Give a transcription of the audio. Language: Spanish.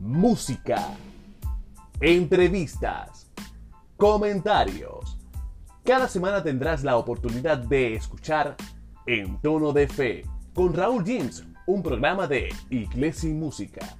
música, entrevistas, comentarios. Cada semana tendrás la oportunidad de escuchar En Tono de Fe con Raúl James, un programa de Iglesia y Música.